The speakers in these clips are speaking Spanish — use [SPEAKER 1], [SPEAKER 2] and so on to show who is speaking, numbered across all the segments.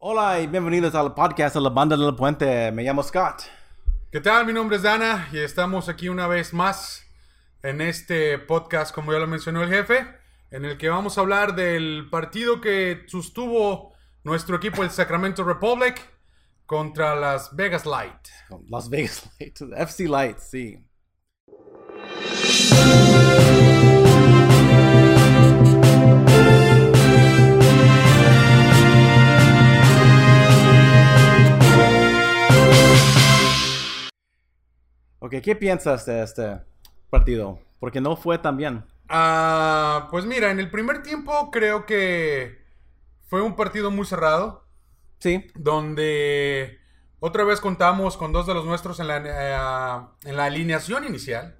[SPEAKER 1] Hola y bienvenidos al podcast de la banda del puente. Me llamo Scott.
[SPEAKER 2] ¿Qué tal? Mi nombre es Dana y estamos aquí una vez más en este podcast, como ya lo mencionó el jefe, en el que vamos a hablar del partido que sostuvo nuestro equipo, el Sacramento Republic, contra las Vegas Light.
[SPEAKER 1] Las Vegas Light, FC Light, sí. Ok, ¿qué piensas de este partido? Porque no fue tan bien.
[SPEAKER 2] Ah, pues mira, en el primer tiempo creo que fue un partido muy cerrado.
[SPEAKER 1] Sí.
[SPEAKER 2] Donde otra vez contamos con dos de los nuestros en la, eh, en la alineación inicial.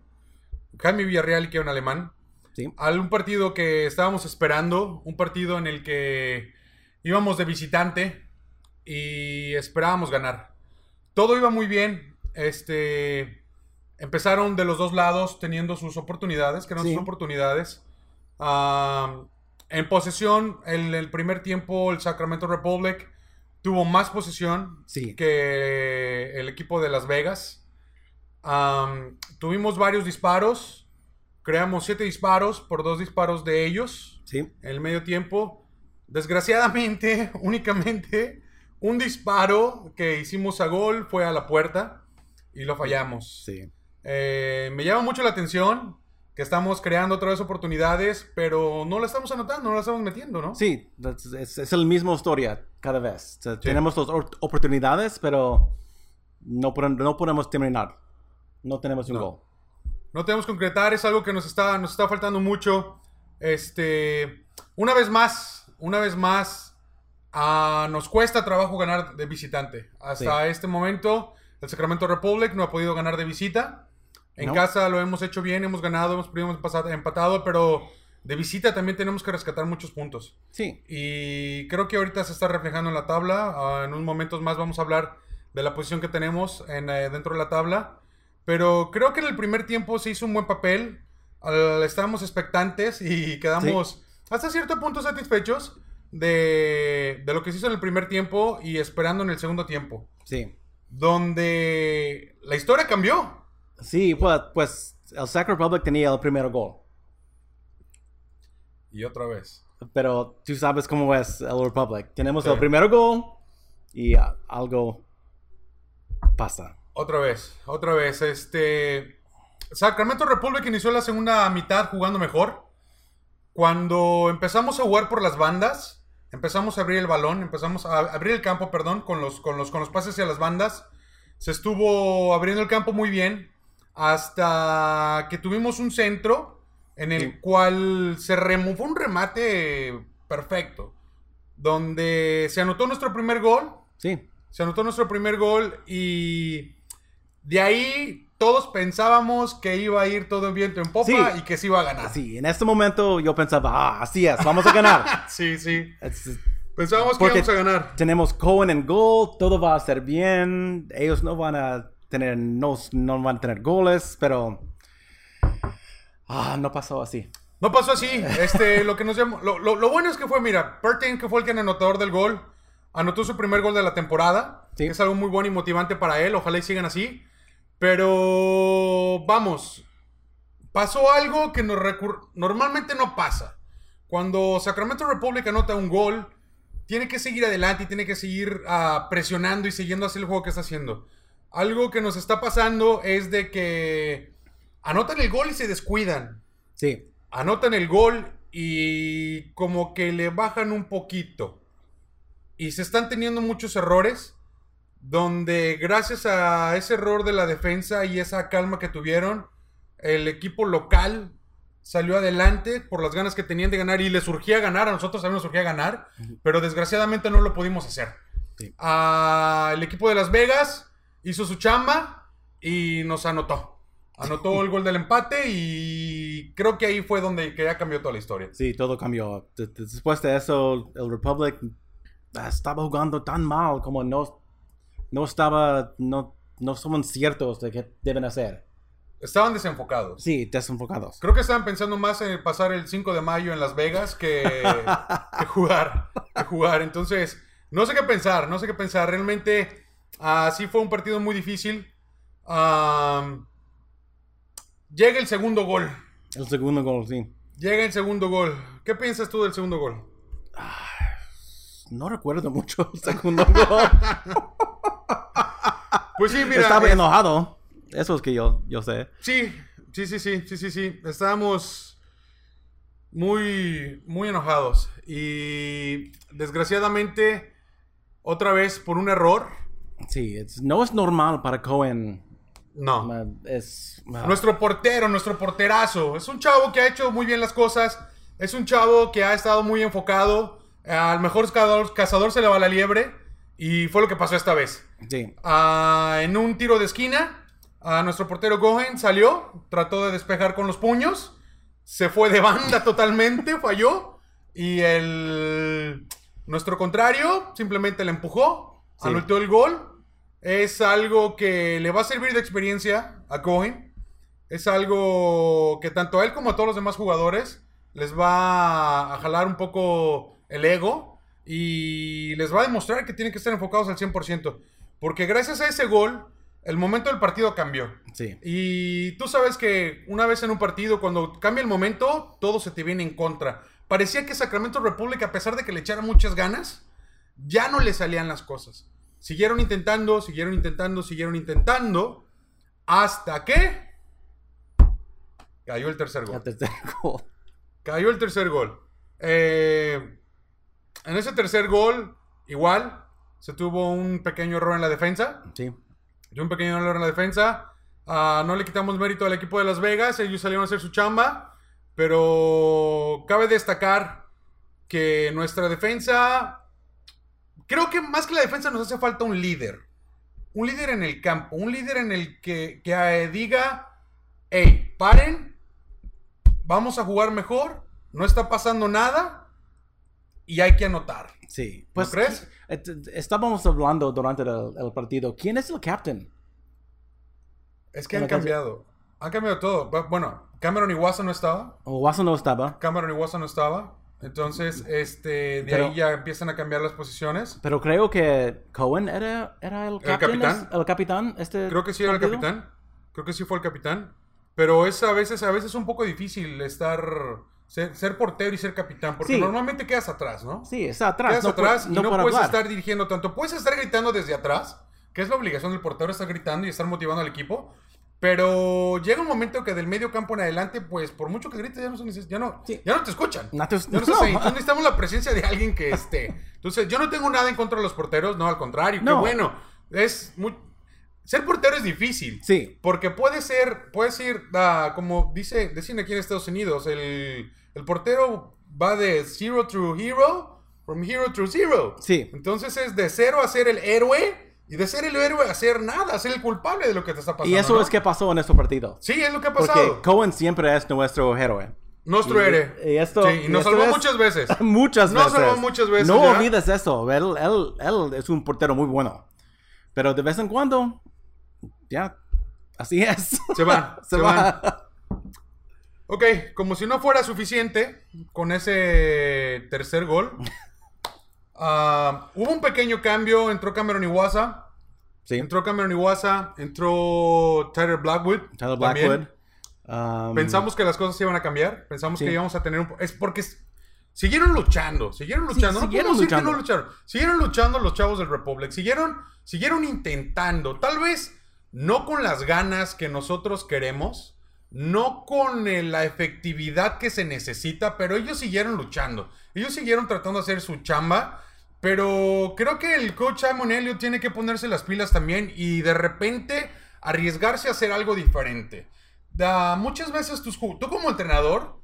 [SPEAKER 2] Jaime Villarreal y Kevin Alemán.
[SPEAKER 1] Sí.
[SPEAKER 2] un partido que estábamos esperando. Un partido en el que íbamos de visitante y esperábamos ganar. Todo iba muy bien. Este. Empezaron de los dos lados teniendo sus oportunidades, que eran sus oportunidades. en posesión, en el primer tiempo, el Sacramento Republic tuvo más posesión que el equipo de Las Vegas. tuvimos varios disparos. Creamos siete disparos por dos disparos de ellos.
[SPEAKER 1] Sí.
[SPEAKER 2] En el medio tiempo. Desgraciadamente, únicamente un disparo que hicimos a gol fue a la puerta y lo fallamos.
[SPEAKER 1] Sí.
[SPEAKER 2] Eh, me llama mucho la atención que estamos creando otra vez oportunidades, pero no la estamos anotando, no la estamos metiendo, ¿no?
[SPEAKER 1] Sí, es, es, la misma historia cada vez. Tenemos las oportunidades, pero no, no podemos terminar. No tenemos un
[SPEAKER 2] no.
[SPEAKER 1] gol.
[SPEAKER 2] No tenemos concretar, es algo que nos está, nos está faltando mucho. Este, una vez más, una vez más, uh, nos cuesta trabajo ganar de visitante. Hasta este momento, el Sacramento Republic no ha podido ganar de visita. En casa lo hemos hecho bien, hemos ganado, hemos, hemos empatado, pero de visita también tenemos que rescatar muchos puntos.
[SPEAKER 1] Sí.
[SPEAKER 2] Y creo que ahorita se está reflejando en la tabla. Ah, en unos momentos más vamos a hablar de la posición que tenemos en, eh, dentro de la tabla. Pero creo que en el primer tiempo se hizo un buen papel. estábamos expectantes y quedamos hasta cierto punto satisfechos de, de lo que se hizo en el primer tiempo y esperando en el segundo tiempo.
[SPEAKER 1] Sí.
[SPEAKER 2] Donde la historia cambió.
[SPEAKER 1] Sí, pues, pues el Sac Republic tenía el primer gol.
[SPEAKER 2] Y otra vez.
[SPEAKER 1] Pero tú sabes cómo es el Republic. Tenemos el primer gol y algo pasa.
[SPEAKER 2] Otra vez, otra vez. Este. Sacramento Republic inició la segunda mitad jugando mejor. Cuando empezamos a jugar por las bandas, empezamos a abrir el balón, empezamos a abrir el campo, perdón, con los, con los, con los pases hacia las bandas. Se estuvo abriendo el campo muy bien hasta que tuvimos un centro en el cual se removó un remate perfecto, donde se anotó nuestro primer gol.
[SPEAKER 1] Sí.
[SPEAKER 2] Se anotó nuestro primer gol y de ahí todos pensábamos que iba a ir todo en viento en popa y que se iba a ganar.
[SPEAKER 1] Sí, en este momento yo pensaba, ah, así es, vamos a ganar.
[SPEAKER 2] sí, sí. Pensábamos que íbamos a ganar.
[SPEAKER 1] Tenemos Cohen en gol, todo va a ser bien, ellos no van a tener, no, no van a tener goles, pero ah, no pasó así.
[SPEAKER 2] No pasó así. Este, lo que nos llamó, lo, lo, bueno es que fue, mira, Pertin, que fue el que anotador del gol, anotó su primer gol de la temporada. Sí. Es algo muy bueno y motivante para él. Ojalá y sigan así. Pero vamos, pasó algo que nos normalmente no pasa. Cuando Sacramento Republic anota un gol, tiene que seguir adelante y tiene que seguir uh, presionando y siguiendo así el juego que está haciendo. Algo que nos está pasando es de que anotan el gol y se descuidan.
[SPEAKER 1] Sí.
[SPEAKER 2] Anotan el gol y como que le bajan un poquito. Y se están teniendo muchos errores donde gracias a ese error de la defensa y esa calma que tuvieron, el equipo local salió adelante por las ganas que tenían de ganar y le surgía ganar, a nosotros también nos surgía ganar, pero desgraciadamente no lo pudimos hacer. Sí. el equipo de Las Vegas hizo su chamba y nos anotó. Anotó el gol del empate y creo que ahí fue donde ya cambió toda la historia.
[SPEAKER 1] Sí, todo cambió. Después de eso, el Republic ah, estaba jugando tan mal como no, no estaba, no, no son ciertos de qué deben hacer.
[SPEAKER 2] Estaban desenfocados.
[SPEAKER 1] Sí, desenfocados.
[SPEAKER 2] Creo que estaban pensando más en pasar el 5 de mayo en Las Vegas que, que jugar. Que jugar. Entonces, No sé qué pensar, no sé qué pensar. Realmente, así fue un partido muy difícil. Am, llega el segundo gol.
[SPEAKER 1] El segundo gol, sí.
[SPEAKER 2] Llega el segundo gol. ¿Qué piensas tú del segundo gol?
[SPEAKER 1] No recuerdo mucho el segundo gol.
[SPEAKER 2] Pues sí, mira.
[SPEAKER 1] Estaba
[SPEAKER 2] es-
[SPEAKER 1] enojado. Eso es que yo, yo sé.
[SPEAKER 2] Sí, sí, sí, sí, sí, sí, sí. Estábamos muy, muy enojados. Y desgraciadamente, otra vez por un error.
[SPEAKER 1] Sí, es- no es normal para Cohen.
[SPEAKER 2] No.
[SPEAKER 1] Es,
[SPEAKER 2] Nuestro portero, nuestro porterazo. Es un chavo que ha hecho muy bien las cosas. Es un chavo que ha estado muy enfocado. Al mejor cazador, cazador se le va la liebre. Y fue lo que pasó esta vez.
[SPEAKER 1] sí,
[SPEAKER 2] Ah, en un tiro de esquina, a nuestro portero Gohen salió, trató de despejar con los puños, se fue de banda totalmente, falló. Y el nuestro contrario simplemente le empujó,
[SPEAKER 1] Sí.
[SPEAKER 2] anotó el gol. Es algo que le va a servir de experiencia a Gohen. Es algo que tanto a él como a todos los demás jugadores les va a jalar un poco el ego y les va a demostrar que tienen que estar enfocados al 100%. Porque gracias a ese gol, el momento del partido cambió.
[SPEAKER 1] sí.
[SPEAKER 2] Y tú sabes que una vez en un partido, cuando cambia el momento, todo se te viene en contra. Parecía que Sacramento Republic, a pesar de que le echaran muchas ganas, ya no le salían las cosas. Siguieron intentando, siguieron intentando, siguieron intentando, hasta que cayó el tercer gol.
[SPEAKER 1] El tercer gol.
[SPEAKER 2] Cayó el tercer gol. Eh, en ese tercer gol, igual, se tuvo un pequeño error en la defensa.
[SPEAKER 1] Sí,
[SPEAKER 2] Yo un pequeño error en la defensa. Ah, no le quitamos mérito al equipo de Las Vegas. Ellos salieron a hacer su chamba. Pero cabe destacar que nuestra defensa. Creo que más que la defensa nos hace falta un líder. Un líder en el campo. Un líder en el que, que eh, diga: Hey, paren. Vamos a jugar mejor. No está pasando nada. Y hay que anotar.
[SPEAKER 1] sí.
[SPEAKER 2] ¿No
[SPEAKER 1] Pues,
[SPEAKER 2] crees?
[SPEAKER 1] et- Estábamos hablando durante el, el partido. ¿Quién es el captain?
[SPEAKER 2] Es que han cambiado. Han cambiado todo. Bu- Bueno, Cameron Iwasa no estaba.
[SPEAKER 1] O Watson no estaba.
[SPEAKER 2] Cameron Iwasa no estaba. Entonces, este, de
[SPEAKER 1] Pero-
[SPEAKER 2] ahí ya empiezan a cambiar las posiciones.
[SPEAKER 1] Pero creo que Cohen era, era el captain.
[SPEAKER 2] capitán?
[SPEAKER 1] ¿El capitán? Este
[SPEAKER 2] Creo que sí era el capitán. Creo que sí fue el capitán. Pero es a veces, a veces un poco difícil estar, ser, ser portero y ser capitán. Porque
[SPEAKER 1] Sí.
[SPEAKER 2] normalmente quedas atrás, ¿no?
[SPEAKER 1] Sí, está atrás.
[SPEAKER 2] Quedas
[SPEAKER 1] no
[SPEAKER 2] atrás y no,
[SPEAKER 1] puede
[SPEAKER 2] puedes
[SPEAKER 1] hablar.
[SPEAKER 2] estar dirigiendo tanto. Puedes estar gritando desde atrás, que es la obligación del portero, estar gritando y estar motivando al equipo. Pero llega un momento que del medio campo en adelante, pues por mucho que grites, ya no, ya no,
[SPEAKER 1] Sí.
[SPEAKER 2] ya no te escuchan.
[SPEAKER 1] No te-
[SPEAKER 2] Ya no estás ahí. Entonces necesitamos la presencia de alguien que esté. Entonces, yo no tengo nada en contra de los porteros, no, al contrario. Qué
[SPEAKER 1] No.
[SPEAKER 2] bueno. Es muy... Ser portero es difícil.
[SPEAKER 1] Sí,
[SPEAKER 2] Porque puede ser, puede ser, ah, como dice, decían aquí en Estados Unidos, el, el portero va de zero to hero, from hero to zero.
[SPEAKER 1] Sí.
[SPEAKER 2] Entonces es de cero a ser el héroe y de ser el héroe a ser nada, ser el culpable de lo que te está pasando.
[SPEAKER 1] y eso
[SPEAKER 2] ¿no?
[SPEAKER 1] es que pasó en este partido.
[SPEAKER 2] Sí, es lo que ha
[SPEAKER 1] Porque
[SPEAKER 2] pasado.
[SPEAKER 1] Cohen siempre es nuestro héroe.
[SPEAKER 2] Nuestro héroe.
[SPEAKER 1] y esto-
[SPEAKER 2] sí, y
[SPEAKER 1] y
[SPEAKER 2] nos
[SPEAKER 1] esto
[SPEAKER 2] salvó
[SPEAKER 1] es-
[SPEAKER 2] muchas veces.
[SPEAKER 1] muchas
[SPEAKER 2] Nos
[SPEAKER 1] veces.
[SPEAKER 2] salvó muchas veces,
[SPEAKER 1] No
[SPEAKER 2] ya.
[SPEAKER 1] olvides eso. Él, él, él es un portero muy bueno. Pero de vez en cuando, ya, así es.
[SPEAKER 2] Se van,
[SPEAKER 1] Se,
[SPEAKER 2] se
[SPEAKER 1] va.
[SPEAKER 2] Ok, como si no fuera suficiente con ese tercer gol. ah, hubo un pequeño cambio, entró Cameron Iwasa.
[SPEAKER 1] Sí,
[SPEAKER 2] Entró Cameron Iwasa, entró Tyler Blackwood.
[SPEAKER 1] Tyler. Blackwood. Um,
[SPEAKER 2] Pensamos que las cosas iban a cambiar. Pensamos
[SPEAKER 1] Sí.
[SPEAKER 2] que íbamos a tener un... Es porque siguieron luchando. Siguieron
[SPEAKER 1] Sí,
[SPEAKER 2] luchando. no
[SPEAKER 1] siguieron
[SPEAKER 2] podemos decir que
[SPEAKER 1] luchando.
[SPEAKER 2] no lucharon. Siguieron luchando los chavos del Republic. Siguieron, siguieron intentando. Tal vez no con las ganas que nosotros queremos. No con eh, la efectividad que se necesita. Pero ellos siguieron luchando. Ellos siguieron tratando de hacer su chamba. Pero creo que el coach Simon Elliott tiene que ponerse las pilas también y de repente arriesgarse a hacer algo diferente. Da, muchas veces tus, tú como entrenador,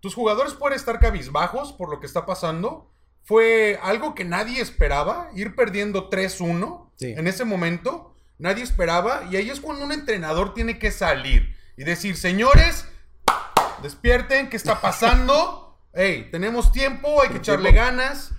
[SPEAKER 2] tus jugadores pueden estar cabizbajos por lo que está pasando. Fue algo que nadie esperaba, ir perdiendo 3-1
[SPEAKER 1] Sí.
[SPEAKER 2] en ese momento. Nadie esperaba y ahí es cuando un entrenador tiene que salir y decir, señores, despierten, ¿qué está pasando? Hey, tenemos tiempo, hay que echarle ganas.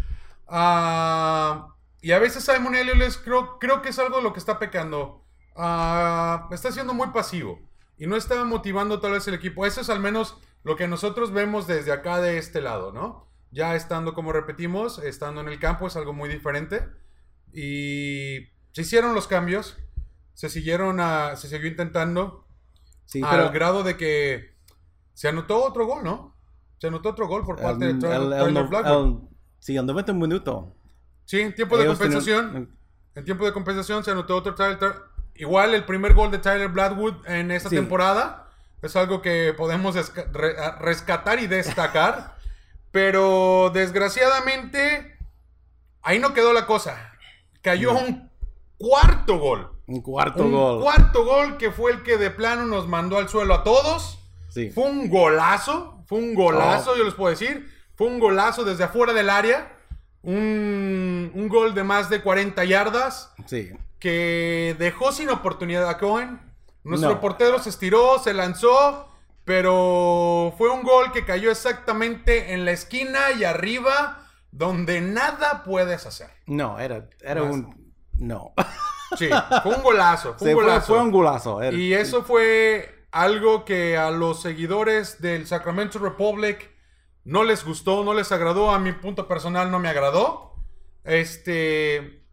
[SPEAKER 2] Ah, y a veces Simon Elliott creo, creo que es algo de lo que está pecando. Ah, está siendo muy pasivo y no está motivando tal vez el equipo. Eso es al menos lo que nosotros vemos desde acá de este lado, ¿no? Ya estando, como repetimos, estando en el campo es algo muy diferente. Y se hicieron los cambios. Se siguieron a, se siguió intentando.
[SPEAKER 1] Sí,
[SPEAKER 2] al
[SPEAKER 1] pero
[SPEAKER 2] grado de que se anotó otro gol, ¿no? Se anotó otro gol por parte de
[SPEAKER 1] el,
[SPEAKER 2] Tyler, Blackburn.
[SPEAKER 1] Sí, el 90 minuto.
[SPEAKER 2] Sí, en tiempo de compensación.
[SPEAKER 1] tenían-
[SPEAKER 2] En tiempo de compensación se anotó otro Tyler. Igual el primer gol de Tyler Bladwood en esta
[SPEAKER 1] Sí.
[SPEAKER 2] temporada es algo que podemos re- rescatar y destacar. pero desgraciadamente ahí no quedó la cosa. Cayó un cuarto gol.
[SPEAKER 1] Un cuarto
[SPEAKER 2] un
[SPEAKER 1] gol.
[SPEAKER 2] cuarto gol que fue el que de plano nos mandó al suelo a todos.
[SPEAKER 1] sí.
[SPEAKER 2] Fue un golazo, fue un golazo,
[SPEAKER 1] Oh.
[SPEAKER 2] yo les puedo decir. Fue un golazo desde afuera del área. Un, un gol de más de 40 yardas
[SPEAKER 1] Sí.
[SPEAKER 2] que dejó sin oportunidad a Cohen. Nuestro
[SPEAKER 1] No.
[SPEAKER 2] portero se estiró, se lanzó, pero fue un gol que cayó exactamente en la esquina y arriba, donde nada puedes hacer.
[SPEAKER 1] No, era, era
[SPEAKER 2] Más.
[SPEAKER 1] un. No.
[SPEAKER 2] Sí, fue un golazo, fue
[SPEAKER 1] Sí,
[SPEAKER 2] un
[SPEAKER 1] fue,
[SPEAKER 2] golazo.
[SPEAKER 1] fue un golazo. era-
[SPEAKER 2] Y eso fue algo que a los seguidores del Sacramento Republic no les gustó, no les agradó. A mi punto personal no me agradó. Este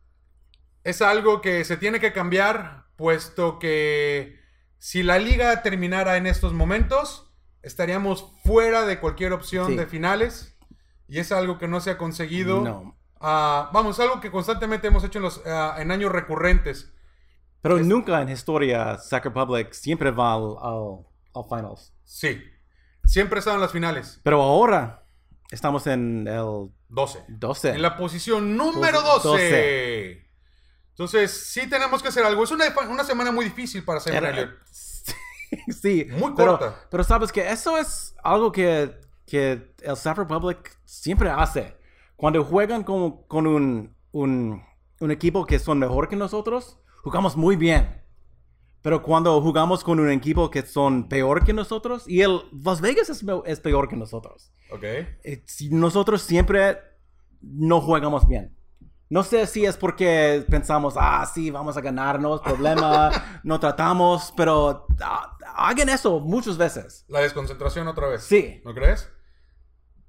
[SPEAKER 2] es algo que se tiene que cambiar, puesto que si la liga terminara en estos momentos, estaríamos fuera de cualquier opción
[SPEAKER 1] Sí.
[SPEAKER 2] de finales. Y es algo que no se ha conseguido.
[SPEAKER 1] No.
[SPEAKER 2] Ah, vamos, algo que constantemente hemos hecho en, los, ah, en años recurrentes.
[SPEAKER 1] Pero nunca en historia Sac Republic siempre va al, al, al finals.
[SPEAKER 2] Sí. Siempre estaban las finales.
[SPEAKER 1] Pero ahora estamos en el
[SPEAKER 2] 12.
[SPEAKER 1] 12.
[SPEAKER 2] En la posición número
[SPEAKER 1] Pues,
[SPEAKER 2] 12.
[SPEAKER 1] 12.
[SPEAKER 2] Entonces, sí tenemos que hacer algo. Es una, una semana muy difícil para Simon
[SPEAKER 1] Era- sí,
[SPEAKER 2] Muy
[SPEAKER 1] pero,
[SPEAKER 2] corta.
[SPEAKER 1] Pero sabes que eso es algo que, que el Sac Republic siempre hace. Cuando juegan con, con un, un, un equipo que son mejor que nosotros, jugamos muy bien. Pero cuando jugamos con un equipo que son peor que nosotros, y el Las Vegas es, es peor que nosotros.
[SPEAKER 2] Ok.
[SPEAKER 1] eh, nosotros siempre no jugamos bien. No sé si es porque pensamos, ah, sí, vamos a ganarnos, problema, no tratamos, pero ah, hagan eso muchas veces.
[SPEAKER 2] La desconcentración otra vez.
[SPEAKER 1] Sí.
[SPEAKER 2] ¿No crees?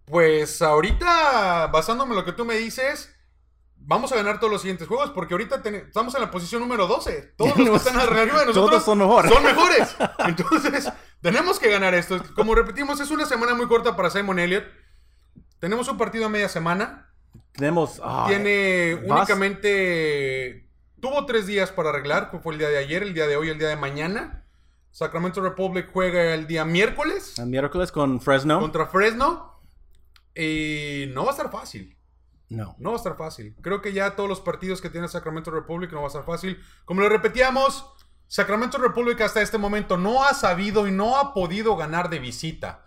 [SPEAKER 2] Pues ahorita, basándome en lo que tú me dices, vamos a ganar todos los siguientes juegos porque ahorita ten- estamos en la posición número 12. Todos los que están arriba de nosotros
[SPEAKER 1] Todos son mejores.
[SPEAKER 2] son mejores. Entonces, tenemos que ganar esto. Como repetimos, es una semana muy corta para Simon Elliott. Tenemos un partido a media semana.
[SPEAKER 1] Tenemos... ah,
[SPEAKER 2] Tiene
[SPEAKER 1] vas-
[SPEAKER 2] únicamente. Tuvo tres días para arreglar, fue el día de ayer, el día de hoy, el día de mañana. Sacramento Republic juega el día miércoles
[SPEAKER 1] El miércoles con Fresno.
[SPEAKER 2] contra Fresno. Y no va a estar fácil.
[SPEAKER 1] No.
[SPEAKER 2] No va a estar fácil. Creo que ya todos los partidos que tiene Sacramento Republic no va a estar fácil. Como lo repetíamos, Sacramento Republic hasta este momento no ha sabido y no ha podido ganar de visita.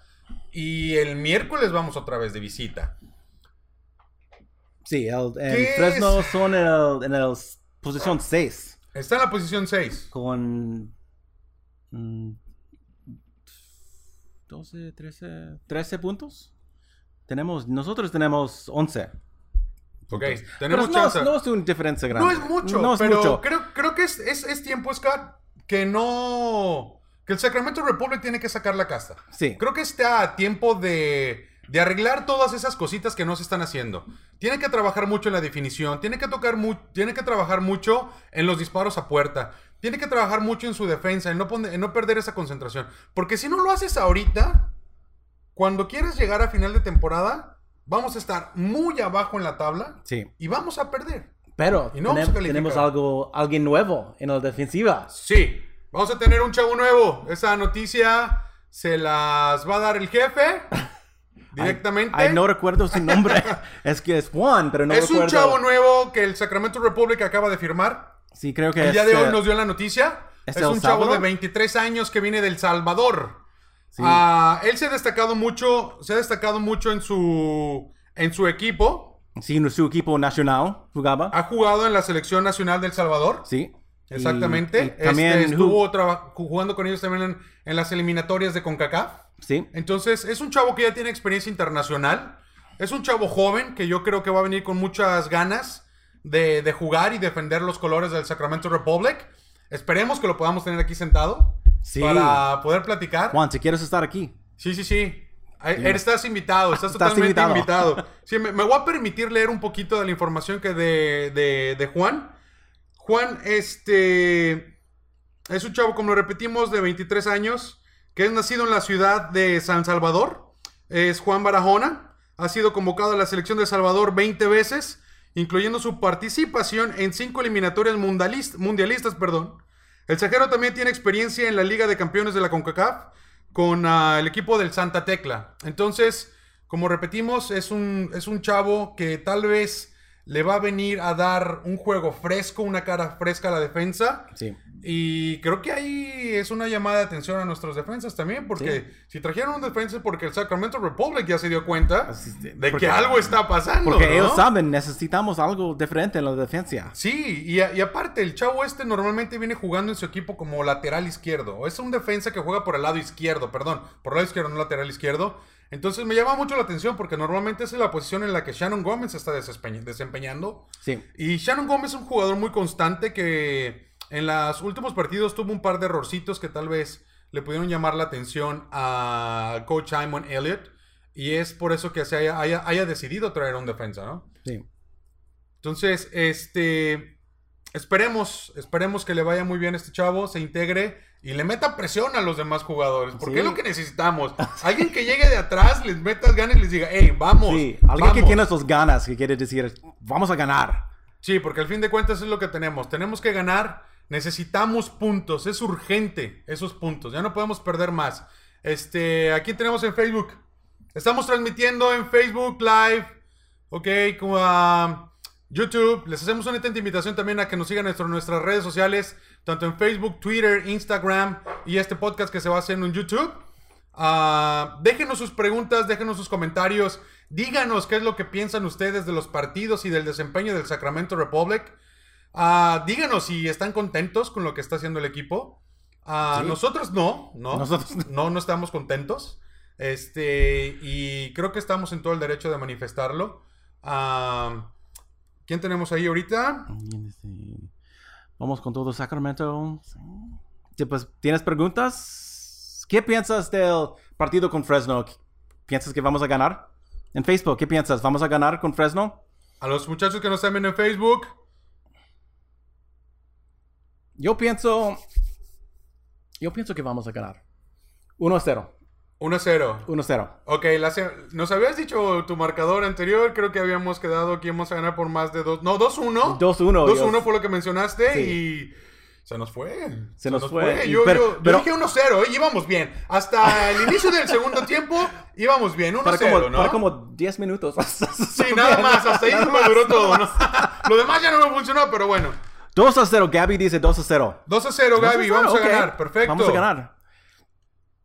[SPEAKER 2] Y el miércoles vamos otra vez de visita.
[SPEAKER 1] Sí, el, en
[SPEAKER 2] ¿Qué
[SPEAKER 1] Fresno
[SPEAKER 2] es?
[SPEAKER 1] son en el, en el posición 6
[SPEAKER 2] Está en la posición 6.
[SPEAKER 1] con... mm, 12, 13, 13 puntos. Tenemos, nosotros tenemos 11.
[SPEAKER 2] Ok, tenemos
[SPEAKER 1] Pero no,
[SPEAKER 2] chance.
[SPEAKER 1] no es una diferencia grande.
[SPEAKER 2] No es mucho,
[SPEAKER 1] No es
[SPEAKER 2] pero
[SPEAKER 1] mucho.
[SPEAKER 2] Creo, creo que es, es- es tiempo, Scott, que no... Que el Sacramento Republic tiene que sacar la casta.
[SPEAKER 1] Sí.
[SPEAKER 2] Creo que está a tiempo de, de arreglar todas esas cositas que no se están haciendo. Tiene que trabajar mucho en la definición, tiene que, tocar mu- tiene que trabajar mucho en los disparos a puerta, tiene que trabajar mucho en su defensa, en no, en no perder esa concentración. Porque si no lo haces ahorita, cuando quieres llegar a final de temporada, vamos a estar muy abajo en la tabla
[SPEAKER 1] Sí.
[SPEAKER 2] y vamos a perder.
[SPEAKER 1] Pero
[SPEAKER 2] Y no
[SPEAKER 1] tenem- tenemos algo, alguien nuevo en la defensiva.
[SPEAKER 2] Sí, vamos a tener un chavo nuevo. Esa noticia se las va a dar el jefe directamente.
[SPEAKER 1] Ay, no recuerdo su nombre. es que es Juan, pero no
[SPEAKER 2] es
[SPEAKER 1] recuerdo.
[SPEAKER 2] un chavo nuevo que el Sacramento Republic acaba de firmar.
[SPEAKER 1] Sí, creo que
[SPEAKER 2] El
[SPEAKER 1] es.
[SPEAKER 2] día de hoy
[SPEAKER 1] eh,
[SPEAKER 2] nos dio la noticia.
[SPEAKER 1] ¿es
[SPEAKER 2] Es un chavo de
[SPEAKER 1] Salvador?
[SPEAKER 2] 23 años que viene del Salvador.
[SPEAKER 1] Sí.
[SPEAKER 2] Ah, él se ha destacado mucho, se ha destacado mucho en su en su equipo.
[SPEAKER 1] Sí, en su equipo nacional jugaba.
[SPEAKER 2] Ha jugado en la selección nacional del Salvador.
[SPEAKER 1] Sí. Y-
[SPEAKER 2] Exactamente.
[SPEAKER 1] y
[SPEAKER 2] Este,
[SPEAKER 1] también ju-
[SPEAKER 2] estuvo jugando con ellos también en, en las eliminatorias de CONCACAF.
[SPEAKER 1] Sí.
[SPEAKER 2] Entonces, es un chavo que ya tiene experiencia internacional. Es un chavo joven que yo creo que va a venir con muchas ganas de, de jugar y defender los colores del Sacramento Republic. Esperemos que lo podamos tener aquí sentado
[SPEAKER 1] Sí.
[SPEAKER 2] para poder platicar.
[SPEAKER 1] Juan, si quieres estar aquí.
[SPEAKER 2] Sí, sí, sí. Estás invitado, estás,
[SPEAKER 1] Estás
[SPEAKER 2] totalmente
[SPEAKER 1] invitado.
[SPEAKER 2] invitado. Sí, me, me voy a permitir leer un poquito de la información que de, de, de Juan. Juan, este, es un chavo, como lo repetimos, de 23 años, que es nacido en la ciudad de San Salvador. Es Juan Barahona. Ha sido convocado a la selección de Salvador 20 veces, incluyendo su participación en cinco eliminatorias mundialist- mundialistas. Perdón. El Sajero también tiene experiencia en la Liga de Campeones de la CONCACAF con ah, el equipo del Santa Tecla. Entonces, como repetimos, es un, es un chavo que tal vez le va a venir a dar un juego fresco, una cara fresca a la defensa.
[SPEAKER 1] Sí.
[SPEAKER 2] Y creo que ahí es una llamada de atención a nuestros defensas también, porque si trajeron un defensa es porque el Sacramento Republic ya se dio cuenta de
[SPEAKER 1] porque-
[SPEAKER 2] que algo está pasando.
[SPEAKER 1] Porque
[SPEAKER 2] ¿no?
[SPEAKER 1] ellos saben, necesitamos algo diferente en la defensa.
[SPEAKER 2] Sí, y, a- y aparte, el chavo este normalmente viene jugando en su equipo como lateral izquierdo. Es un defensa que juega por el lado izquierdo, perdón, por el lado izquierdo, no lateral izquierdo. Entonces me llama mucho la atención porque normalmente esa es la posición en la que Shannon Gómez está desempeñando.
[SPEAKER 1] Sí.
[SPEAKER 2] Y Shannon Gómez es un jugador muy constante que en los últimos partidos tuvo un par de errorcitos que tal vez le pudieron llamar la atención al coach Simon Elliott. Y es por eso que se haya, haya- haya decidido traer a un defensa, ¿no?
[SPEAKER 1] Sí.
[SPEAKER 2] Entonces, este. Esperemos, esperemos que le vaya muy bien a este chavo, se integre y le meta presión a los demás jugadores. Porque
[SPEAKER 1] Sí.
[SPEAKER 2] es lo que necesitamos. Alguien que llegue de atrás, les meta ganas y les diga, hey, vamos.
[SPEAKER 1] Sí, alguien que
[SPEAKER 2] vamos".
[SPEAKER 1] tiene sus ganas, que quiere decir, vamos a ganar.
[SPEAKER 2] Sí, porque al fin de cuentas es lo que tenemos. Tenemos que ganar, necesitamos puntos, es urgente esos puntos, ya no podemos perder más. Este, aquí tenemos en Facebook. Estamos transmitiendo en Facebook Live, ok, como a YouTube. Les hacemos una atenta invitación también a que nos sigan en nuestras redes sociales, tanto en Facebook, Twitter, Instagram y este podcast que se va a hacer en YouTube. Ah, déjenos sus preguntas, déjenos sus comentarios. Díganos qué es lo que piensan ustedes de los partidos y del desempeño del Sacramento Republic. Ah, díganos si están contentos con lo que está haciendo el equipo.
[SPEAKER 1] Sí.
[SPEAKER 2] Nosotros no, no.
[SPEAKER 1] Nosotros
[SPEAKER 2] no, no estamos contentos. Este, y creo que estamos en todo el derecho de manifestarlo. Ah, ¿Quién tenemos ahí ahorita?
[SPEAKER 1] Vamos con todo Sacramento. Pues, ¿tienes preguntas? ¿Qué piensas del partido con Fresno? ¿Piensas que vamos a ganar? En Facebook, ¿qué piensas? ¿Vamos a ganar con Fresno?
[SPEAKER 2] A los muchachos que nos están viendo en Facebook.
[SPEAKER 1] Yo pienso. Yo pienso que vamos a ganar. 1-0.
[SPEAKER 2] 1-0.
[SPEAKER 1] 1-0.
[SPEAKER 2] Ok, la se- nos habías dicho tu marcador anterior, creo que habíamos quedado que íbamos a ganar por más de dos, no, 2-1.
[SPEAKER 1] 2-1.
[SPEAKER 2] 2-1
[SPEAKER 1] yo-
[SPEAKER 2] fue lo que mencionaste
[SPEAKER 1] Sí.
[SPEAKER 2] y se nos fue.
[SPEAKER 1] Se nos fue. Y
[SPEAKER 2] Yo,
[SPEAKER 1] pero-
[SPEAKER 2] yo- yo
[SPEAKER 1] pero-
[SPEAKER 2] dije 1-0, ¿eh? íbamos bien. Hasta el inicio del segundo tiempo íbamos bien, 1-0,
[SPEAKER 1] Para como,
[SPEAKER 2] ¿no?
[SPEAKER 1] para como 10 minutos.
[SPEAKER 2] Sí, nada más, hasta ahí me duró todo, ¿no? Lo demás ya no me funcionó, pero bueno.
[SPEAKER 1] 2 a 0. Gaby dice 2 a 0.
[SPEAKER 2] 2 a 0, Gaby, vamos
[SPEAKER 1] Ok.
[SPEAKER 2] a ganar, perfecto.
[SPEAKER 1] Vamos a ganar.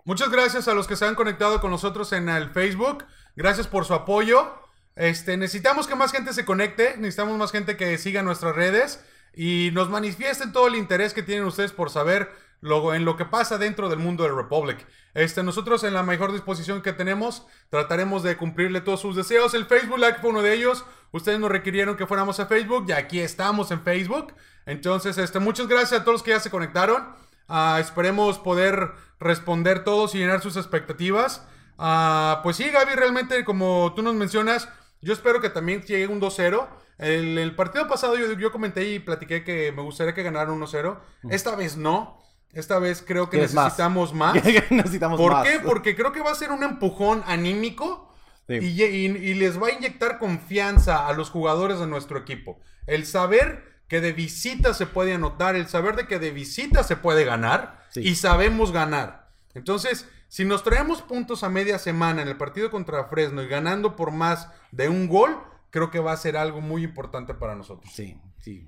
[SPEAKER 2] Muchas gracias a los que se han conectado con nosotros en el Facebook. Gracias por su apoyo. Este, necesitamos que más gente se conecte. Necesitamos más gente que siga nuestras redes y nos manifiesten todo el interés que tienen ustedes por saber lo, en lo que pasa dentro del mundo del Republic. Este, nosotros en la mejor disposición que tenemos trataremos de cumplirle todos sus deseos. El Facebook Like fue uno de ellos. Ustedes nos requirieron que fuéramos a Facebook y aquí estamos en Facebook. Entonces, este, muchas gracias a todos los que ya se conectaron. Ah, esperemos poder responder todos y llenar sus expectativas. Ah, pues sí, Gaby, realmente, como tú nos mencionas, yo espero que también llegue un 2-0. El, el partido pasado yo, yo comenté y platiqué que me gustaría que ganaran 1-0. Esta vez no. Esta vez creo que necesitamos más.
[SPEAKER 1] Necesitamos
[SPEAKER 2] ¿Por
[SPEAKER 1] más.
[SPEAKER 2] qué? Porque creo que va a ser un empujón anímico
[SPEAKER 1] Sí.
[SPEAKER 2] y, y- y les va a inyectar confianza a los jugadores de nuestro equipo. El saber que de visita se puede anotar, el saber de que de visita se puede ganar
[SPEAKER 1] Sí.
[SPEAKER 2] y sabemos ganar. Entonces, si nos traemos puntos a media semana en el partido contra Fresno y ganando por más de un gol, creo que va a ser algo muy importante para nosotros.
[SPEAKER 1] Sí, sí.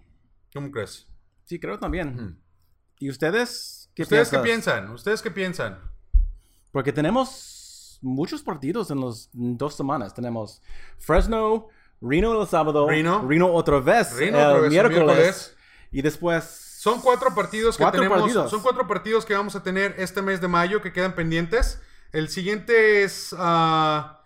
[SPEAKER 2] ¿Cómo crees?
[SPEAKER 1] Sí, creo también. ¿Y ustedes? ¿Qué
[SPEAKER 2] ¿Ustedes qué piensan? ¿Ustedes qué piensan?
[SPEAKER 1] Porque tenemos muchos partidos en las dos semanas. Tenemos Fresno, Reno el sábado,
[SPEAKER 2] Reno.
[SPEAKER 1] otra vez
[SPEAKER 2] Reno
[SPEAKER 1] el
[SPEAKER 2] otra vez el
[SPEAKER 1] miércoles,
[SPEAKER 2] miércoles.
[SPEAKER 1] y después
[SPEAKER 2] Son cuatro partidos que
[SPEAKER 1] Cuatro
[SPEAKER 2] tenemos.
[SPEAKER 1] partidos.
[SPEAKER 2] Son cuatro partidos que vamos a tener este mes de mayo que quedan pendientes. El siguiente es. ah,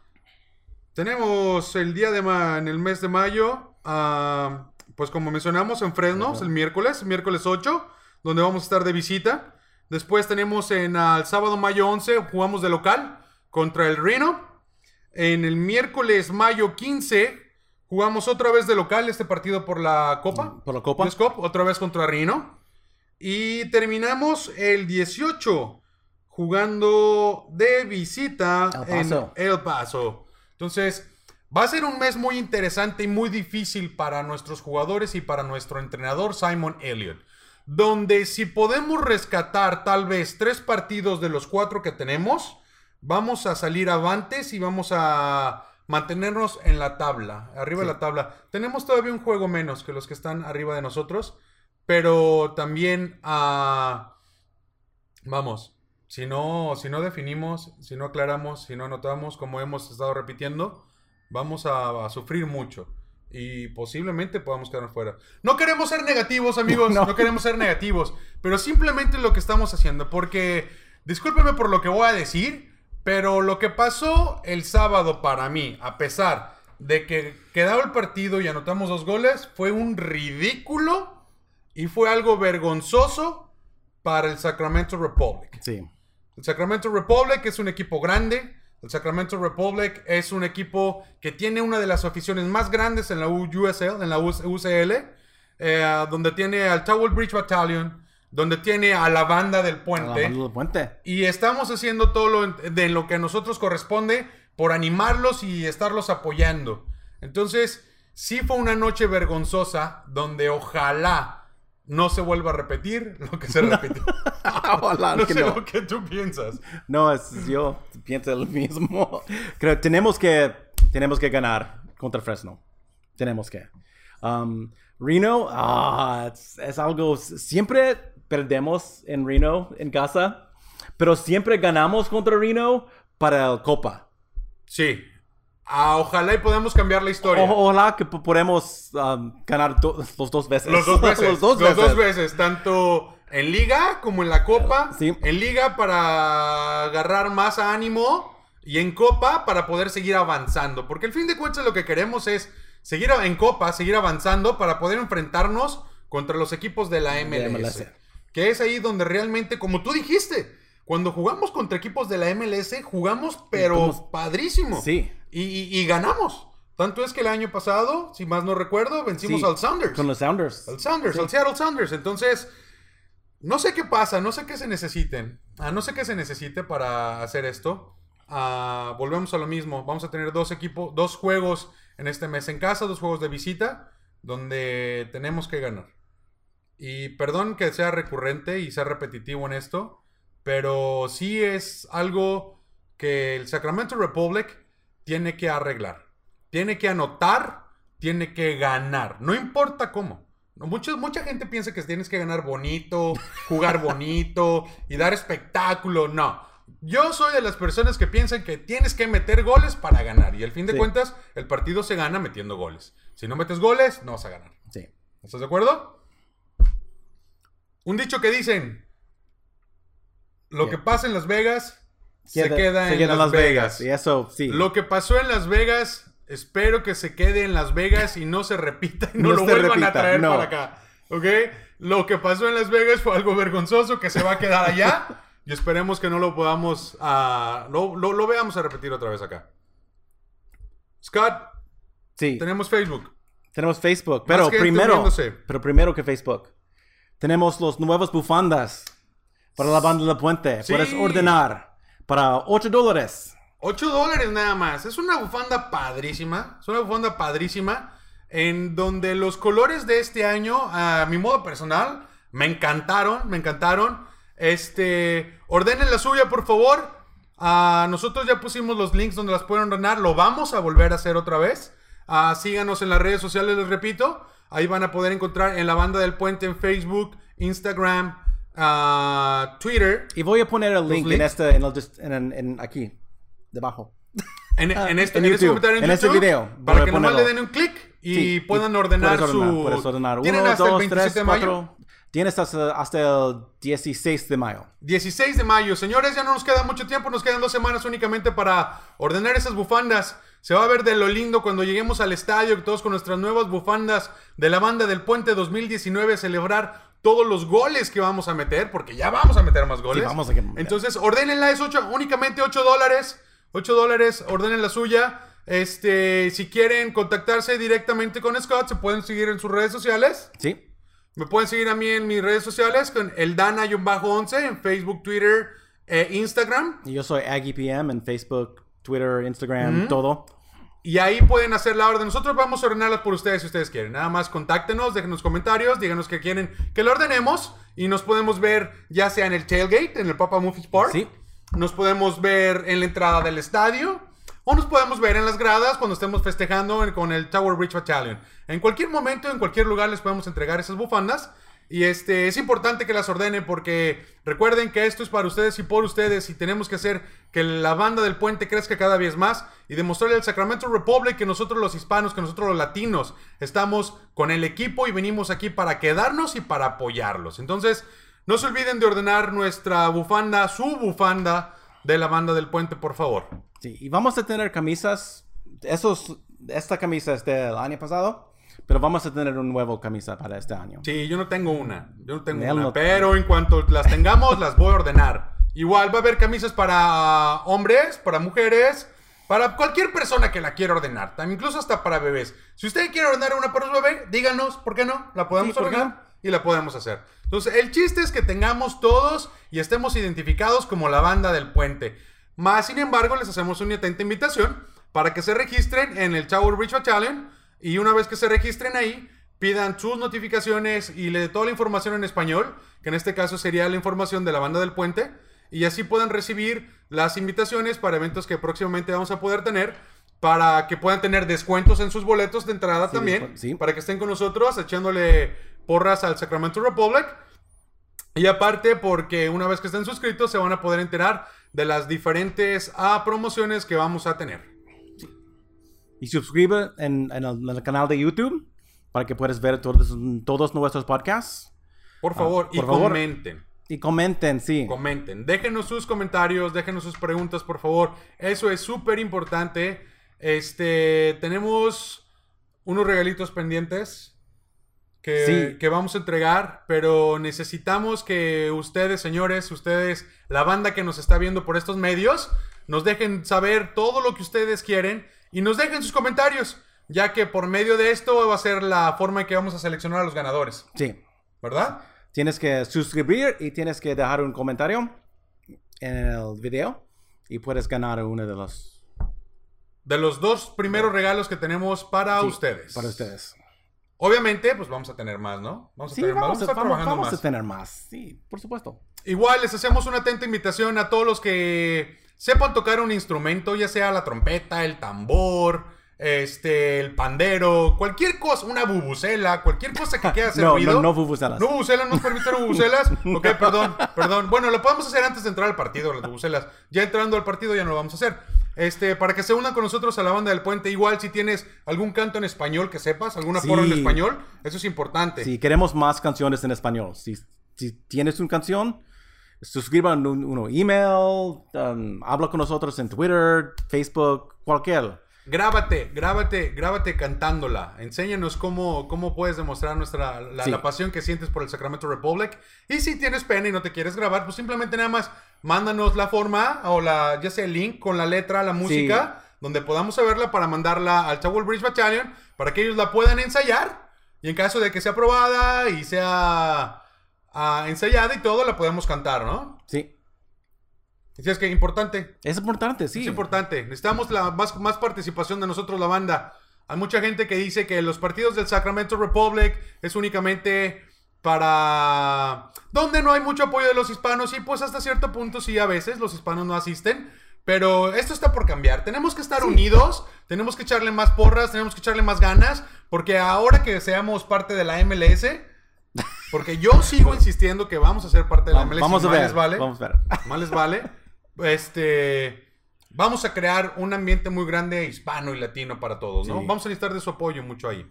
[SPEAKER 2] tenemos el día de ma- en el mes de mayo. ah, pues como mencionamos en Fresno, es el miércoles, miércoles 8, donde vamos a estar de visita. Después tenemos en ah, el sábado mayo 11, jugamos de local contra el Reno. En el miércoles mayo 15 jugamos otra vez de local este partido por la Copa.
[SPEAKER 1] Por la Copa.
[SPEAKER 2] Cup, otra vez contra Rino. Y terminamos el 18 jugando de visita
[SPEAKER 1] El Paso.
[SPEAKER 2] en El Paso. Entonces, va a ser un mes muy interesante y muy difícil para nuestros jugadores y para nuestro entrenador Simon Elliott. Donde si podemos rescatar tal vez tres partidos de los cuatro que tenemos, vamos a salir avantes y vamos a mantenernos en la tabla, arriba de la tabla. Tenemos todavía un juego menos que los que están arriba de nosotros, pero también ah, vamos, si no, si no definimos, si no aclaramos, si no anotamos, como hemos estado repitiendo, vamos a, a sufrir mucho. Y posiblemente podamos quedarnos fuera. No queremos ser negativos, amigos.
[SPEAKER 1] No.
[SPEAKER 2] no queremos ser negativos. Pero simplemente lo que estamos haciendo. Porque, discúlpeme por lo que voy a decir. Pero lo que pasó el sábado para mí, a pesar de que quedaba el partido y anotamos dos goles, fue un ridículo y fue algo vergonzoso para el Sacramento Republic.
[SPEAKER 1] Sí.
[SPEAKER 2] El Sacramento Republic es un equipo grande. El Sacramento Republic es un equipo que tiene una de las aficiones más grandes en la USL, en la UCL, eh, donde tiene al Tower Bridge Battalion, donde tiene a la banda del
[SPEAKER 1] A la
[SPEAKER 2] puente.
[SPEAKER 1] banda del puente.
[SPEAKER 2] Y estamos haciendo todo lo de lo que a nosotros corresponde por animarlos y estarlos apoyando. Entonces, sí fue una noche vergonzosa donde ojalá no se vuelva a repetir lo que se repitió.
[SPEAKER 1] Ojalá
[SPEAKER 2] no
[SPEAKER 1] que
[SPEAKER 2] sé
[SPEAKER 1] no.
[SPEAKER 2] lo que tú piensas.
[SPEAKER 1] No, es, yo pienso lo mismo. Creo tenemos que tenemos que ganar contra Fresno. Tenemos que. Um, Reno, ah, es, es algo. Siempre perdemos en Reno en casa, pero siempre ganamos contra Reno para el Copa.
[SPEAKER 2] Sí. Ah, ojalá y podamos cambiar la historia.
[SPEAKER 1] O- ojalá que po- podemos um, ganar do- los dos veces.
[SPEAKER 2] Los dos veces.
[SPEAKER 1] los dos veces.
[SPEAKER 2] veces, Tanto en liga como en la copa.
[SPEAKER 1] Sí.
[SPEAKER 2] En liga para agarrar más ánimo. Y en copa para poder seguir avanzando. Porque al fin de cuentas lo que queremos es seguir en copa, seguir avanzando para poder enfrentarnos contra los equipos de la MLS.
[SPEAKER 1] MLS.
[SPEAKER 2] Que es ahí donde realmente, como tú dijiste, cuando jugamos contra equipos de la MLS, jugamos pero padrísimo.
[SPEAKER 1] Sí.
[SPEAKER 2] Y, y- y ganamos. Tanto es que el año pasado, si más no recuerdo, vencimos
[SPEAKER 1] Sí,
[SPEAKER 2] al Sounders.
[SPEAKER 1] Con los Sounders.
[SPEAKER 2] Al Sounders, al Seattle Sounders. Entonces, no sé qué pasa, no sé qué se necesiten. Ah, no sé qué se necesite para hacer esto. Ah, volvemos a lo mismo. Vamos a tener dos equipos, dos juegos en este mes en casa, dos juegos de visita, donde tenemos que ganar. Y perdón que sea recurrente y sea repetitivo en esto, pero sí es algo que el Sacramento Republic tiene que arreglar. Tiene que anotar, tiene que ganar. No importa cómo. No, mucho- mucha gente piensa que tienes que ganar bonito, jugar bonito y dar espectáculo. No. Yo soy de las personas que piensan que tienes que meter goles para ganar. Y al fin de
[SPEAKER 1] Sí.
[SPEAKER 2] cuentas, el partido se gana metiendo goles. Si no metes goles, no vas a ganar.
[SPEAKER 1] Sí.
[SPEAKER 2] ¿Estás de acuerdo? Un dicho que dicen: Lo
[SPEAKER 1] Yeah.
[SPEAKER 2] que pasa en Las Vegas se
[SPEAKER 1] Queda- se
[SPEAKER 2] en,
[SPEAKER 1] queda
[SPEAKER 2] Las, Vegas.
[SPEAKER 1] Y eso, sí.
[SPEAKER 2] Lo que pasó en Las Vegas, espero que se quede en Las Vegas y no se repita y no,
[SPEAKER 1] No
[SPEAKER 2] lo vuelvan a traer
[SPEAKER 1] no.
[SPEAKER 2] para acá. ¿Ok? Lo que pasó en Las Vegas fue algo vergonzoso que se va a quedar allá y esperemos que no lo podamos, ah, lo, lo- lo veamos a repetir otra vez acá. Scott,
[SPEAKER 1] sí.
[SPEAKER 2] tenemos Facebook.
[SPEAKER 1] Tenemos Facebook, pero primero, pero primero que Facebook, tenemos los nuevos bufandas para la banda del puente.
[SPEAKER 2] Sí.
[SPEAKER 1] Puedes ordenar para 8 dólares.
[SPEAKER 2] 8 dólares nada más. Es una bufanda padrísima. Es una bufanda padrísima. En donde los colores de este año, a mi modo personal, me encantaron. Me encantaron. Este. Ordenen la suya, por favor. Ah, nosotros ya pusimos los links donde las pueden ordenar. Lo vamos a volver a hacer otra vez. Ah, síganos en las redes sociales, les repito. Ahí van a poder encontrar en la banda del puente en Facebook, Instagram, ah, Twitter.
[SPEAKER 1] Y voy a poner el link en este, en el en- en- aquí, debajo.
[SPEAKER 2] En, en este,
[SPEAKER 1] en
[SPEAKER 2] en este
[SPEAKER 1] YouTube,
[SPEAKER 2] en,
[SPEAKER 1] este video.
[SPEAKER 2] Para que nomás le den un clic y
[SPEAKER 1] Sí,
[SPEAKER 2] puedan ordenar su.
[SPEAKER 1] Ordenar
[SPEAKER 2] Tienen
[SPEAKER 1] 1,
[SPEAKER 2] hasta el
[SPEAKER 1] 2,
[SPEAKER 2] 27
[SPEAKER 1] 3,
[SPEAKER 2] de mayo.
[SPEAKER 1] 4. Tienes hasta, hasta el 16 de mayo.
[SPEAKER 2] 16 de mayo. Señores, ya no nos queda mucho tiempo, nos quedan dos semanas únicamente para ordenar esas bufandas. Se va a ver de lo lindo cuando lleguemos al estadio, todos con nuestras nuevas bufandas de la banda del Puente 2019 a celebrar todos los goles que vamos a meter, porque ya vamos a meter más goles.
[SPEAKER 1] vamos a meter.
[SPEAKER 2] Entonces, ordénenla, es ocho- únicamente 8 dólares. 8 dólares, ordenen la suya. Este, si quieren contactarse directamente con Scott, se pueden seguir en sus redes sociales.
[SPEAKER 1] Sí.
[SPEAKER 2] Me pueden seguir a mí en mis redes sociales con el Dana-11 en Facebook, Twitter e Instagram.
[SPEAKER 1] Y yo soy AggiePM en Facebook, Twitter, Instagram, todo.
[SPEAKER 2] Y ahí pueden hacer la orden. Nosotros vamos a ordenarlas por ustedes si ustedes quieren. Nada más contáctenos, déjenos comentarios, díganos que quieren que lo ordenemos. Y nos podemos ver ya sea en el tailgate, en el Papa Movie Park.
[SPEAKER 1] Sí.
[SPEAKER 2] Nos podemos ver en la entrada del estadio. O nos podemos ver en las gradas cuando estemos festejando con el Tower Bridge Battalion. En cualquier momento, en cualquier lugar les podemos entregar esas bufandas. Y este es importante que las ordenen porque recuerden que esto es para ustedes y por ustedes y tenemos que hacer que la banda del puente crezca cada vez más y demostrarle al Sacramento Republic que nosotros los hispanos, que nosotros los latinos estamos con el equipo y venimos aquí para quedarnos y para apoyarlos. Entonces, no se olviden de ordenar nuestra bufanda, su bufanda de la banda del puente, por favor.
[SPEAKER 1] Sí, y vamos a tener camisas. Esos, esta camisa es del año pasado, pero vamos a tener un nuevo camisa para este año.
[SPEAKER 2] Sí, yo no tengo una. Yo no tengo
[SPEAKER 1] Él
[SPEAKER 2] una.
[SPEAKER 1] no-
[SPEAKER 2] Pero en cuanto las tengamos, las voy a ordenar. Igual va a haber camisas para hombres, para mujeres, para cualquier persona que la quiera ordenar. También incluso hasta para bebés. Si usted quiere ordenar una para su bebé, díganos, ¿por qué no? La podemos
[SPEAKER 1] Sí, ¿por qué
[SPEAKER 2] ordenar y la podemos hacer. Entonces, el chiste es que tengamos todos y estemos identificados como la banda del puente. Más sin embargo, les hacemos una atenta invitación para que se registren en el Tower Bridge Battalion y una vez que se registren ahí, pidan sus notificaciones y le dé toda la información en español, que en este caso sería la información de la banda del puente, y así puedan recibir las invitaciones para eventos que próximamente vamos a poder tener, para que puedan tener descuentos en sus boletos de entrada también,
[SPEAKER 1] sí.
[SPEAKER 2] para que estén con nosotros echándole porras al Sacramento Republic. Y aparte, porque una vez que estén suscritos, se van a poder enterar de las diferentes ah, promociones que vamos a tener.
[SPEAKER 1] Y suscribe en, en el, en el canal de YouTube para que puedas ver todos, todos nuestros podcasts.
[SPEAKER 2] Por favor, y
[SPEAKER 1] Ah, por favor.
[SPEAKER 2] comenten.
[SPEAKER 1] Y comenten, sí.
[SPEAKER 2] Comenten. Déjenos sus comentarios, déjenos sus preguntas, por favor. Eso es súper importante. Este, tenemos unos regalitos pendientes que,
[SPEAKER 1] Sí.
[SPEAKER 2] que vamos a entregar, pero necesitamos que ustedes, señores, ustedes, la banda que nos está viendo por estos medios, nos dejen saber todo lo que ustedes quieren y nos dejen sus comentarios, ya que por medio de esto va a ser la forma en que vamos a seleccionar a los ganadores,
[SPEAKER 1] Sí.
[SPEAKER 2] ¿verdad?
[SPEAKER 1] Tienes que suscribir y tienes que dejar un comentario en el video y puedes ganar uno de los
[SPEAKER 2] De los dos primeros regalos que tenemos para
[SPEAKER 1] sí,
[SPEAKER 2] ustedes.
[SPEAKER 1] Para ustedes.
[SPEAKER 2] Obviamente, pues vamos a tener más, ¿no? Vamos a
[SPEAKER 1] Sí,
[SPEAKER 2] tener más.
[SPEAKER 1] vamos, a,
[SPEAKER 2] estar
[SPEAKER 1] vamos- vamos a tener más. Sí, por supuesto.
[SPEAKER 2] Igual les hacemos una atenta invitación a todos los que sepan tocar un instrumento, ya sea la trompeta, el tambor, este, el pandero, cualquier cosa, una bubucela, cualquier cosa que quiera hacer
[SPEAKER 1] No,
[SPEAKER 2] ruido.
[SPEAKER 1] no, no bubucelas.
[SPEAKER 2] No bubucelas, no nos permiten bubucelas. Ok, perdón, perdón. Bueno, lo podemos hacer antes de entrar al partido, las bubucelas. Ya entrando al partido ya no lo vamos a hacer. Este, para que se unan con nosotros a la banda del puente. Igual si tienes algún canto en español que sepas, alguna porra en
[SPEAKER 1] Sí.
[SPEAKER 2] español, eso es importante.
[SPEAKER 1] Si queremos más canciones en español, si, si tienes una canción, suscriban un, uno email, um, habla con nosotros en Twitter, Facebook, cualquier.
[SPEAKER 2] Grábate, grábate, grábate cantándola. Enséñanos cómo, cómo puedes demostrar nuestra, la,
[SPEAKER 1] Sí.
[SPEAKER 2] la pasión que sientes por el Sacramento Republic. Y si tienes pena y no te quieres grabar, pues simplemente nada más mándanos la forma o la, ya sea el link con la letra, la música, donde podamos saberla para mandarla al Tower Bridge Battalion para que ellos la puedan ensayar. Y en caso de que sea aprobada y sea ah, ensayada y todo, la podemos cantar, ¿no?
[SPEAKER 1] Sí,
[SPEAKER 2] Así es que importante.
[SPEAKER 1] es importante, sí.
[SPEAKER 2] Es importante. Necesitamos la, más, más participación de nosotros, la banda. Hay mucha gente que dice que los partidos del Sacramento Republic es únicamente para... donde no hay mucho apoyo de los hispanos y pues hasta cierto punto sí, a veces los hispanos no asisten. Pero esto está por cambiar. Tenemos que estar unidos, tenemos que echarle más porras, tenemos que echarle más ganas, porque ahora que seamos parte de la MLS, porque yo sigo insistiendo que vamos a ser parte de la MLS.
[SPEAKER 1] Vamos a ver,
[SPEAKER 2] vale.
[SPEAKER 1] vamos a ver.
[SPEAKER 2] Más les vale. Este. Vamos a crear un ambiente muy grande hispano y latino para todos, ¿no?
[SPEAKER 1] Sí.
[SPEAKER 2] Vamos a necesitar de su apoyo mucho ahí.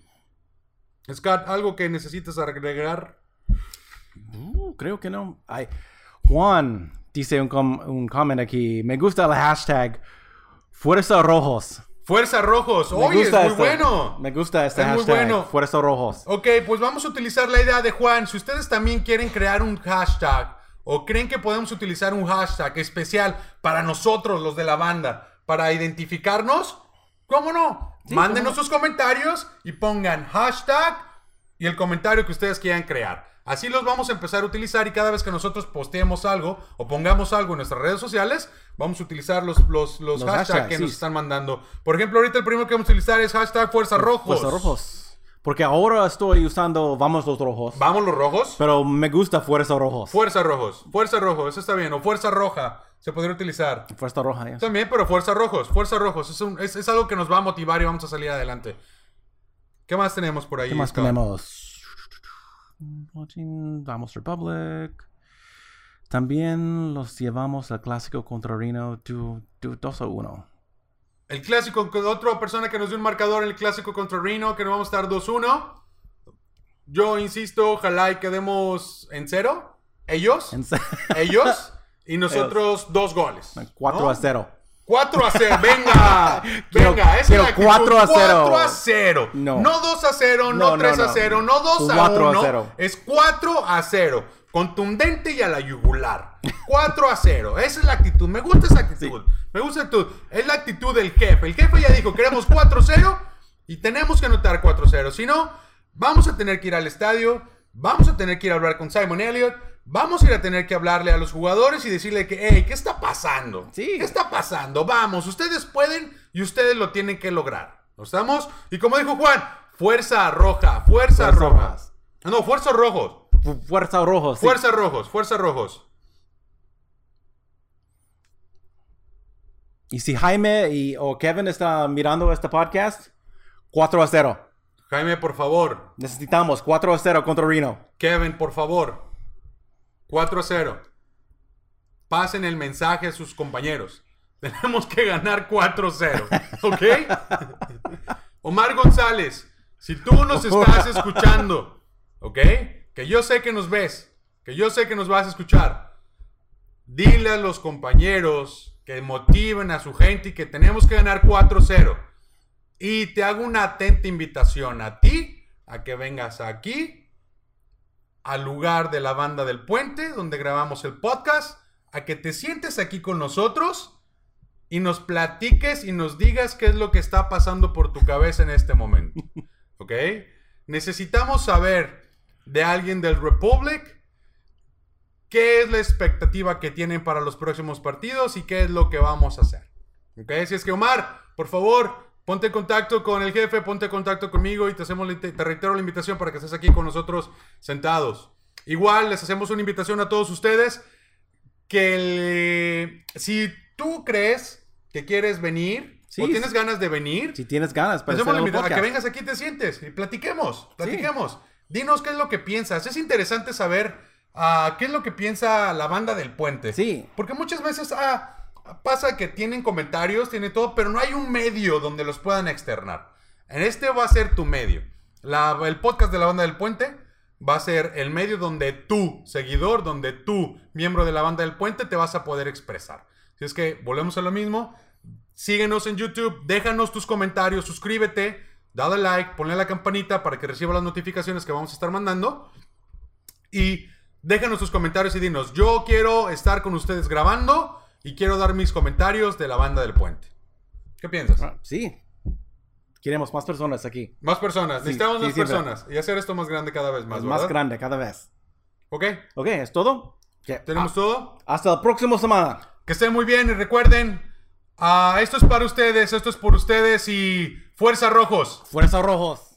[SPEAKER 2] Scott, ¿algo que necesites agregar?
[SPEAKER 1] Uh, creo que no. Ay, Juan dice un, com- un comment aquí. Me gusta el hashtag Fuerza Rojos.
[SPEAKER 2] Fuerza Rojos.
[SPEAKER 1] Me
[SPEAKER 2] Oye, es muy bueno.
[SPEAKER 1] Me gusta este
[SPEAKER 2] Es muy
[SPEAKER 1] hashtag.
[SPEAKER 2] bueno.
[SPEAKER 1] Fuerza Rojos.
[SPEAKER 2] Ok, pues vamos a utilizar la idea de Juan. Si ustedes también quieren crear un hashtag o creen que podemos utilizar un hashtag especial para nosotros, los de la banda, para identificarnos, ¿cómo no?
[SPEAKER 1] Sí,
[SPEAKER 2] Mándenos
[SPEAKER 1] cómo
[SPEAKER 2] sus comentarios y pongan hashtag y el comentario que ustedes quieran crear. Así los vamos a empezar a utilizar y cada vez que nosotros posteemos algo o pongamos algo en nuestras redes sociales, vamos a utilizar los, los, los,
[SPEAKER 1] Los
[SPEAKER 2] hashtags
[SPEAKER 1] hashtags,
[SPEAKER 2] que
[SPEAKER 1] sí.
[SPEAKER 2] nos están mandando. Por ejemplo, ahorita el primero que vamos a utilizar es hashtag Fuerza Rojos.
[SPEAKER 1] Fuerza Rojos. Porque ahora estoy usando Vamos los Rojos.
[SPEAKER 2] Vamos los rojos.
[SPEAKER 1] Pero me gusta Fuerza Rojos.
[SPEAKER 2] Fuerza Rojos. Fuerza Rojos, eso está bien. O Fuerza Roja, se podría utilizar.
[SPEAKER 1] Fuerza Roja, ya.
[SPEAKER 2] También, pero Fuerza Rojos. Fuerza Rojos. Es, un- es- es algo que nos va a motivar y vamos a salir adelante. ¿Qué más tenemos por ahí?
[SPEAKER 1] ¿Qué más
[SPEAKER 2] Scott?
[SPEAKER 1] tenemos? Vamos Republic. También los llevamos al clásico contra Reno 2 a 1.
[SPEAKER 2] El clásico, con otra persona que nos dio un marcador en el clásico contra Reno, que nos vamos a estar 2-1. Yo insisto, ojalá y quedemos en cero. Ellos,
[SPEAKER 1] En se-
[SPEAKER 2] ellos, y nosotros dos goles.
[SPEAKER 1] 4
[SPEAKER 2] ¿no?
[SPEAKER 1] a 0.
[SPEAKER 2] 4 a 0, venga,
[SPEAKER 1] Quiero-
[SPEAKER 2] venga, es la actitud.
[SPEAKER 1] 4 a 0.
[SPEAKER 2] 4 a 0.
[SPEAKER 1] No.
[SPEAKER 2] No 2 a 0, no,
[SPEAKER 1] No, no,
[SPEAKER 2] 3 a
[SPEAKER 1] no.
[SPEAKER 2] 0, no 2 a
[SPEAKER 1] 4 a
[SPEAKER 2] 1.
[SPEAKER 1] 0.
[SPEAKER 2] Es 4 a 0. Contundente y a la yugular. 4 a 0. Esa es la actitud. Me gusta esa actitud. Me gusta actitud. Es la actitud del jefe. El jefe ya dijo, queremos 4 a 0 y tenemos que anotar 4 a 0. Si no, vamos a tener que ir al estadio, vamos a tener que ir a hablar con Simon Elliott, vamos a ir a tener que hablarle a los jugadores y decirle que, hey, ¿qué está pasando?
[SPEAKER 1] Sí.
[SPEAKER 2] ¿Qué está pasando? Vamos, ustedes pueden y ustedes lo tienen que lograr. ¿No estamos? Y como dijo Juan, fuerza roja, fuerza,
[SPEAKER 1] Fuerza
[SPEAKER 2] roja.
[SPEAKER 1] rojas.
[SPEAKER 2] No, fuerza rojos.
[SPEAKER 1] Fu- Fuerza Rojos. sí.
[SPEAKER 2] Fuerza rojos, fuerza rojos.
[SPEAKER 1] Y si Jaime y, o Kevin está mirando este podcast, 4 a 0.
[SPEAKER 2] Jaime, por favor.
[SPEAKER 1] Necesitamos 4 a 0 contra Reno.
[SPEAKER 2] Kevin, por favor. 4 a 0. Pasen el mensaje a sus compañeros. Tenemos que ganar 4 a 0. ¿Ok? Omar González, si tú nos estás escuchando, ¿ok? Que yo sé que nos ves, que yo sé que nos vas a escuchar. Dile a los compañeros que motiven a su gente y que tenemos que ganar 4-0. Y te hago una atenta invitación a ti, a que vengas aquí, al lugar de la banda del puente, donde grabamos el podcast, a que te sientes aquí con nosotros y nos platiques y nos digas qué es lo que está pasando por tu cabeza en este momento. ¿Ok? Necesitamos saber de alguien del Republic qué es la expectativa que tienen para los próximos partidos y qué es lo que vamos a hacer. ¿Ok? Así es que Omar, por favor, ponte en contacto con el jefe, ponte en contacto conmigo y te, hacemos, te reitero la invitación para que estés aquí con nosotros sentados. Igual les hacemos una invitación a todos ustedes que el- si tú crees que quieres venir
[SPEAKER 1] Sí,
[SPEAKER 2] o tienes
[SPEAKER 1] sí.
[SPEAKER 2] ganas de venir,
[SPEAKER 1] Si tienes ganas para
[SPEAKER 2] Hacemos
[SPEAKER 1] hacer
[SPEAKER 2] la
[SPEAKER 1] el
[SPEAKER 2] invita- a que
[SPEAKER 1] podcast.
[SPEAKER 2] vengas aquí y te sientes y platiquemos, platiquemos. Dinos qué es lo que piensas. Es interesante saber ah, qué es lo que piensa la banda del puente.
[SPEAKER 1] Sí.
[SPEAKER 2] Porque muchas veces ah, pasa que tienen comentarios, tienen todo, pero no hay un medio donde los puedan externar. En este va a ser tu medio. La- el podcast de la banda del puente va a ser el medio donde tú, seguidor, donde tú, miembro de la banda del puente, te vas a poder expresar. Si es que volvemos a lo mismo, Síguenos en YouTube, déjanos tus comentarios, suscríbete, dale like, ponle la campanita para que reciba las notificaciones que vamos a estar mandando. Y déjanos tus comentarios y dinos, yo quiero estar con ustedes grabando y quiero dar mis comentarios de la banda del puente. ¿Qué piensas?
[SPEAKER 1] Ah, Sí. Queremos más personas aquí.
[SPEAKER 2] Más personas,
[SPEAKER 1] Sí,
[SPEAKER 2] necesitamos
[SPEAKER 1] sí,
[SPEAKER 2] más
[SPEAKER 1] sí,
[SPEAKER 2] personas y hacer esto más grande cada vez más,
[SPEAKER 1] más grande cada vez.
[SPEAKER 2] ¿Ok?
[SPEAKER 1] Ok, ¿es todo? Ok,
[SPEAKER 2] ¿Tenemos
[SPEAKER 1] ah,
[SPEAKER 2] todo?
[SPEAKER 1] Hasta el próximo semana.
[SPEAKER 2] Que estén muy bien y recuerden, ah, esto es para ustedes, esto es por ustedes y fuerza rojos.
[SPEAKER 1] Fuerza Rojos.